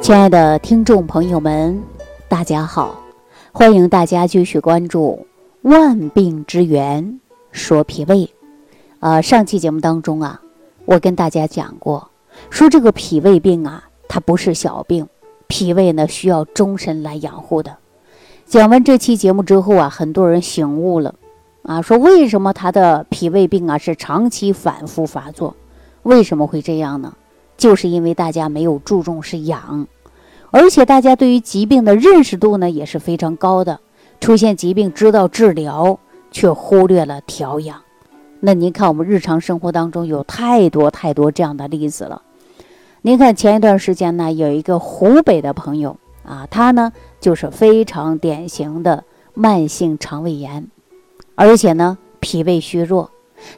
亲爱的听众朋友们，大家好，欢迎大家继续关注《万病之源说脾胃》。呃，上期节目当中啊，我跟大家讲过，说这个脾胃病啊，它不是小病，脾胃呢需要终身来养护的。讲完这期节目之后啊，很多人醒悟了，啊，说为什么他的脾胃病啊是长期反复发作？为什么会这样呢？就是因为大家没有注重是养，而且大家对于疾病的认识度呢也是非常高的，出现疾病知道治疗，却忽略了调养。那您看我们日常生活当中有太多太多这样的例子了。您看前一段时间呢，有一个湖北的朋友啊，他呢就是非常典型的慢性肠胃炎，而且呢脾胃虚弱，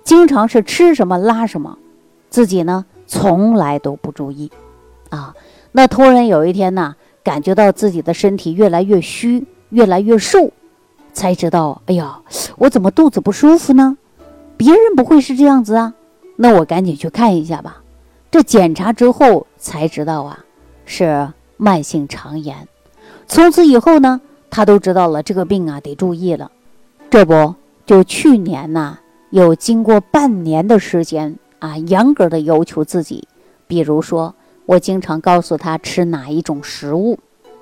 经常是吃什么拉什么，自己呢。从来都不注意，啊，那突然有一天呢，感觉到自己的身体越来越虚，越来越瘦，才知道，哎呀，我怎么肚子不舒服呢？别人不会是这样子啊？那我赶紧去看一下吧。这检查之后才知道啊，是慢性肠炎。从此以后呢，他都知道了这个病啊，得注意了。这不就去年呢，有经过半年的时间。啊，严格的要求自己，比如说，我经常告诉他吃哪一种食物，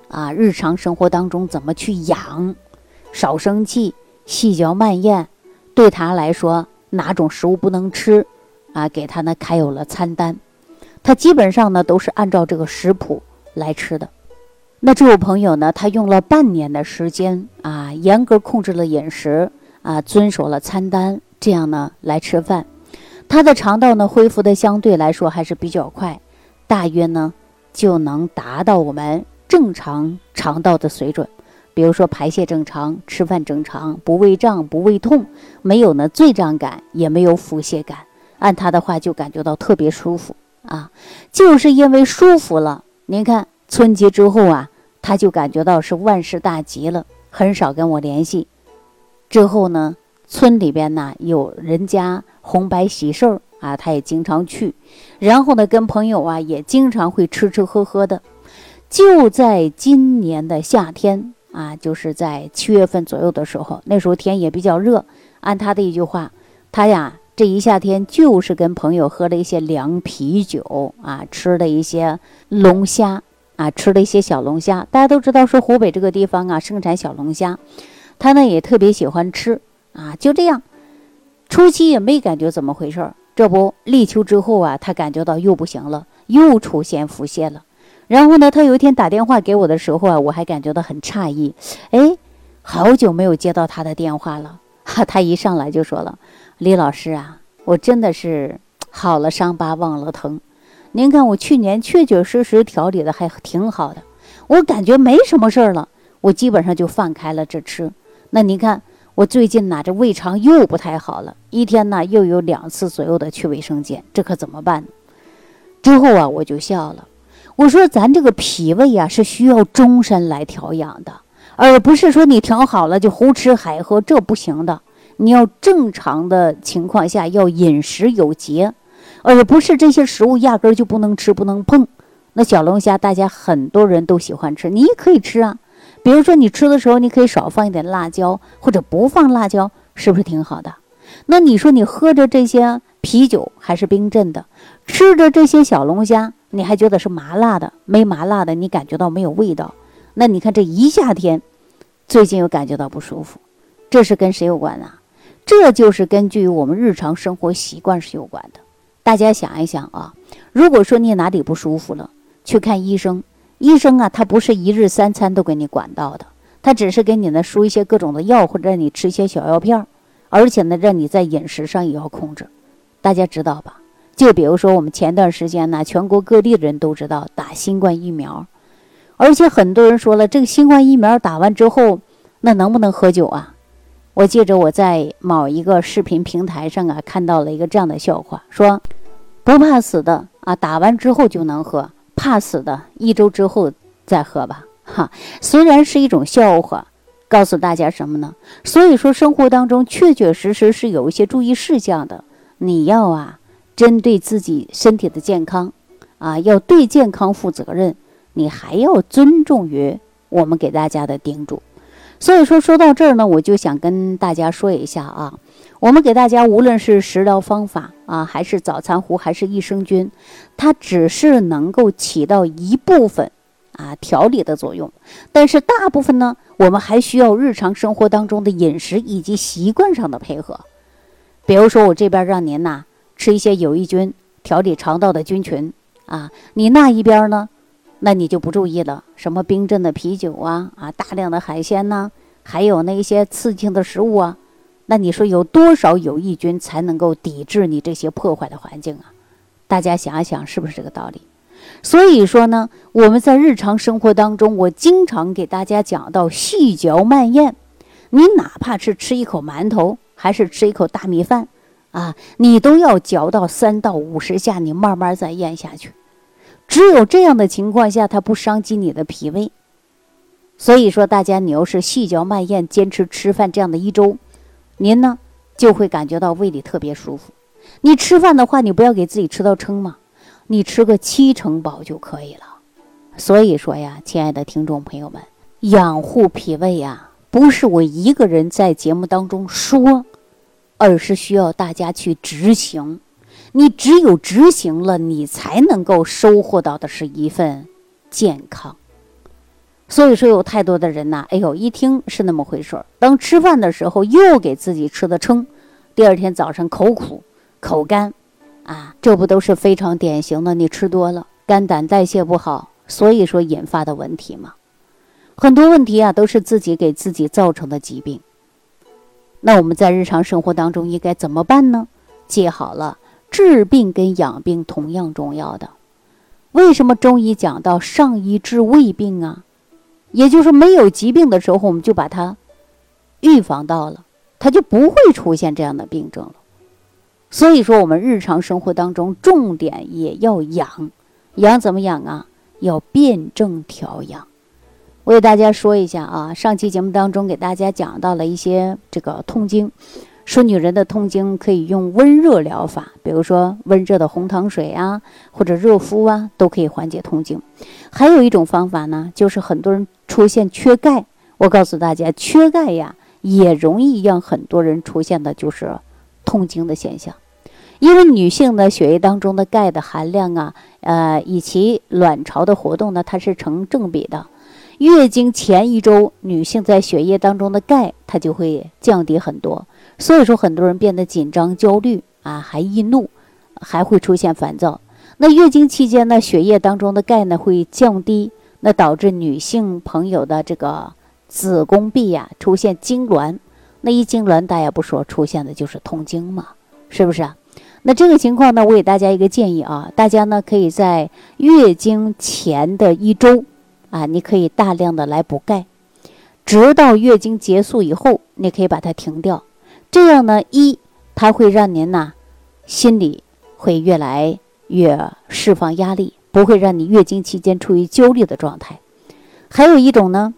啊，日常生活当中怎么去养，少生气，细嚼慢咽，对他来说哪种食物不能吃，啊，给他呢开有了餐单，他基本上呢都是按照这个食谱来吃的。那这位朋友呢，他用了半年的时间啊，严格控制了饮食啊，遵守了餐单，这样呢来吃饭。他的肠道呢恢复的相对来说还是比较快，大约呢就能达到我们正常肠道的水准，比如说排泄正常，吃饭正常，不胃胀不胃痛，没有呢醉胀感，也没有腹泻感。按他的话就感觉到特别舒服啊，就是因为舒服了。您看春节之后啊，他就感觉到是万事大吉了，很少跟我联系。之后呢？村里边呢有人家红白喜事儿啊，他也经常去。然后呢，跟朋友啊也经常会吃吃喝喝的。就在今年的夏天啊，就是在七月份左右的时候，那时候天也比较热。按他的一句话，他呀这一夏天就是跟朋友喝了一些凉啤酒啊，吃了一些龙虾啊，吃了一些小龙虾。大家都知道说湖北这个地方啊盛产小龙虾，他呢也特别喜欢吃。啊，就这样，初期也没感觉怎么回事儿。这不立秋之后啊，他感觉到又不行了，又出现腹泻了。然后呢，他有一天打电话给我的时候啊，我还感觉到很诧异。哎，好久没有接到他的电话了。哈，他一上来就说了：“李老师啊，我真的是好了伤疤忘了疼。您看我去年确确实实调理的还挺好的，我感觉没什么事儿了，我基本上就放开了这吃。那您看。”我最近呢，这胃肠又不太好了，一天呢又有两次左右的去卫生间，这可怎么办？之后啊，我就笑了，我说咱这个脾胃啊是需要终身来调养的，而不是说你调好了就胡吃海喝，这不行的。你要正常的情况下要饮食有节，而不是这些食物压根儿就不能吃不能碰。那小龙虾大家很多人都喜欢吃，你也可以吃啊。比如说，你吃的时候，你可以少放一点辣椒，或者不放辣椒，是不是挺好的？那你说你喝着这些啤酒还是冰镇的，吃着这些小龙虾，你还觉得是麻辣的？没麻辣的，你感觉到没有味道？那你看这一夏天，最近又感觉到不舒服，这是跟谁有关啊？这就是根据我们日常生活习惯是有关的。大家想一想啊，如果说你哪里不舒服了，去看医生。医生啊，他不是一日三餐都给你管到的，他只是给你呢输一些各种的药，或者让你吃一些小药片儿，而且呢，让你在饮食上也要控制。大家知道吧？就比如说我们前段时间呢，全国各地的人都知道打新冠疫苗，而且很多人说了，这个新冠疫苗打完之后，那能不能喝酒啊？我记着我在某一个视频平台上啊，看到了一个这样的笑话，说不怕死的啊，打完之后就能喝。怕死的，一周之后再喝吧。哈，虽然是一种笑话，告诉大家什么呢？所以说，生活当中确确实实是有一些注意事项的。你要啊，针对自己身体的健康，啊，要对健康负责任。你还要尊重于我们给大家的叮嘱。所以说，说到这儿呢，我就想跟大家说一下啊，我们给大家无论是食疗方法啊，还是早餐壶，还是益生菌，它只是能够起到一部分啊调理的作用，但是大部分呢，我们还需要日常生活当中的饮食以及习惯上的配合。比如说，我这边让您呐吃一些有益菌，调理肠道的菌群啊，你那一边呢？那你就不注意了，什么冰镇的啤酒啊啊，大量的海鲜呐，还有那些刺激性的食物啊，那你说有多少有益菌才能够抵制你这些破坏的环境啊？大家想一想，是不是这个道理？所以说呢，我们在日常生活当中，我经常给大家讲到细嚼慢咽，你哪怕是吃一口馒头，还是吃一口大米饭啊，你都要嚼到三到五十下，你慢慢再咽下去。只有这样的情况下，它不伤及你的脾胃。所以说，大家你要是细嚼慢咽，坚持吃饭这样的一周，您呢就会感觉到胃里特别舒服。你吃饭的话，你不要给自己吃到撑嘛，你吃个七成饱就可以了。所以说呀，亲爱的听众朋友们，养护脾胃呀，不是我一个人在节目当中说，而是需要大家去执行。你只有执行了，你才能够收获到的是一份健康。所以说，有太多的人呐，哎呦，一听是那么回事儿，当吃饭的时候又给自己吃的撑，第二天早上口苦、口干，啊，这不都是非常典型的？你吃多了，肝胆代谢不好，所以说引发的问题嘛。很多问题啊，都是自己给自己造成的疾病。那我们在日常生活当中应该怎么办呢？记好了。治病跟养病同样重要的，为什么中医讲到上医治未病啊？也就是没有疾病的时候，我们就把它预防到了，它就不会出现这样的病症了。所以说，我们日常生活当中重点也要养，养怎么养啊？要辩证调养。我给大家说一下啊，上期节目当中给大家讲到了一些这个痛经。说女人的痛经可以用温热疗法，比如说温热的红糖水啊，或者热敷啊，都可以缓解痛经。还有一种方法呢，就是很多人出现缺钙，我告诉大家，缺钙呀也容易让很多人出现的就是痛经的现象。因为女性的血液当中的钙的含量啊，呃，以及卵巢的活动呢，它是成正比的。月经前一周，女性在血液当中的钙它就会降低很多。所以说，很多人变得紧张、焦虑啊，还易怒，还会出现烦躁。那月经期间呢，血液当中的钙呢会降低，那导致女性朋友的这个子宫壁呀出现痉挛。那一痉挛，大家不说，出现的就是痛经嘛，是不是啊？那这个情况呢，我给大家一个建议啊，大家呢可以在月经前的一周啊，你可以大量的来补钙，直到月经结束以后，你可以把它停掉。这样呢，一它会让您呢心里会越来越释放压力，不会让你月经期间处于焦虑的状态。还有一种呢，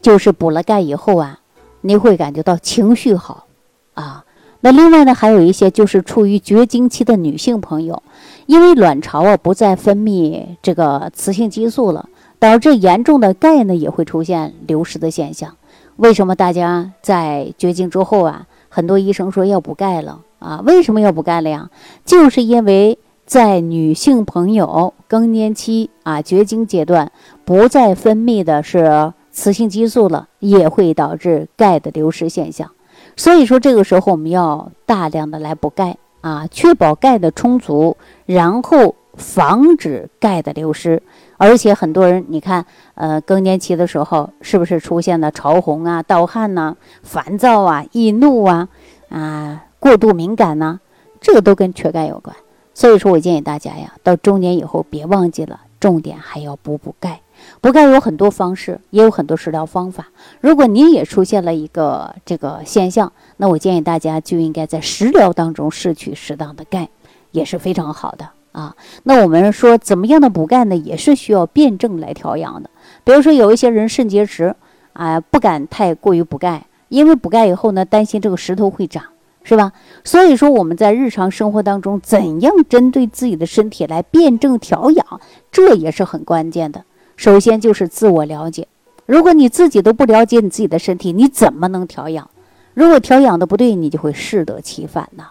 就是补了钙以后啊，你会感觉到情绪好啊。那另外呢，还有一些就是处于绝经期的女性朋友，因为卵巢啊不再分泌这个雌性激素了，导致严重的钙呢也会出现流失的现象。为什么大家在绝经之后啊，很多医生说要补钙了啊？为什么要补钙了呀？就是因为在女性朋友更年期啊、绝经阶段，不再分泌的是雌性激素了，也会导致钙的流失现象。所以说这个时候我们要大量的来补钙啊，确保钙的充足，然后防止钙的流失。而且很多人，你看，呃，更年期的时候，是不是出现了潮红啊、盗汗呐、烦躁啊、易怒啊、啊过度敏感呐？这个都跟缺钙有关。所以说我建议大家呀，到中年以后别忘记了，重点还要补补钙。补钙有很多方式，也有很多食疗方法。如果您也出现了一个这个现象，那我建议大家就应该在食疗当中摄取适当的钙，也是非常好的。啊，那我们说怎么样的补钙呢？也是需要辩证来调养的。比如说有一些人肾结石，啊，不敢太过于补钙，因为补钙以后呢，担心这个石头会长，是吧？所以说我们在日常生活当中，怎样针对自己的身体来辩证调养，这也是很关键的。首先就是自我了解，如果你自己都不了解你自己的身体，你怎么能调养？如果调养的不对，你就会适得其反呐。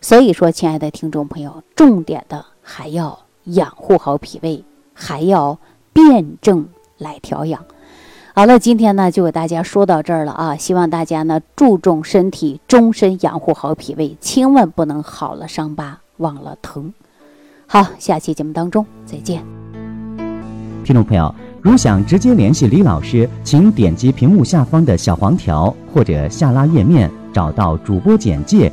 所以说，亲爱的听众朋友，重点的还要养护好脾胃，还要辩证来调养。好了，今天呢就给大家说到这儿了啊！希望大家呢注重身体，终身养护好脾胃，千万不能好了伤疤忘了疼。好，下期节目当中再见。听众朋友，如想直接联系李老师，请点击屏幕下方的小黄条或者下拉页面，找到主播简介，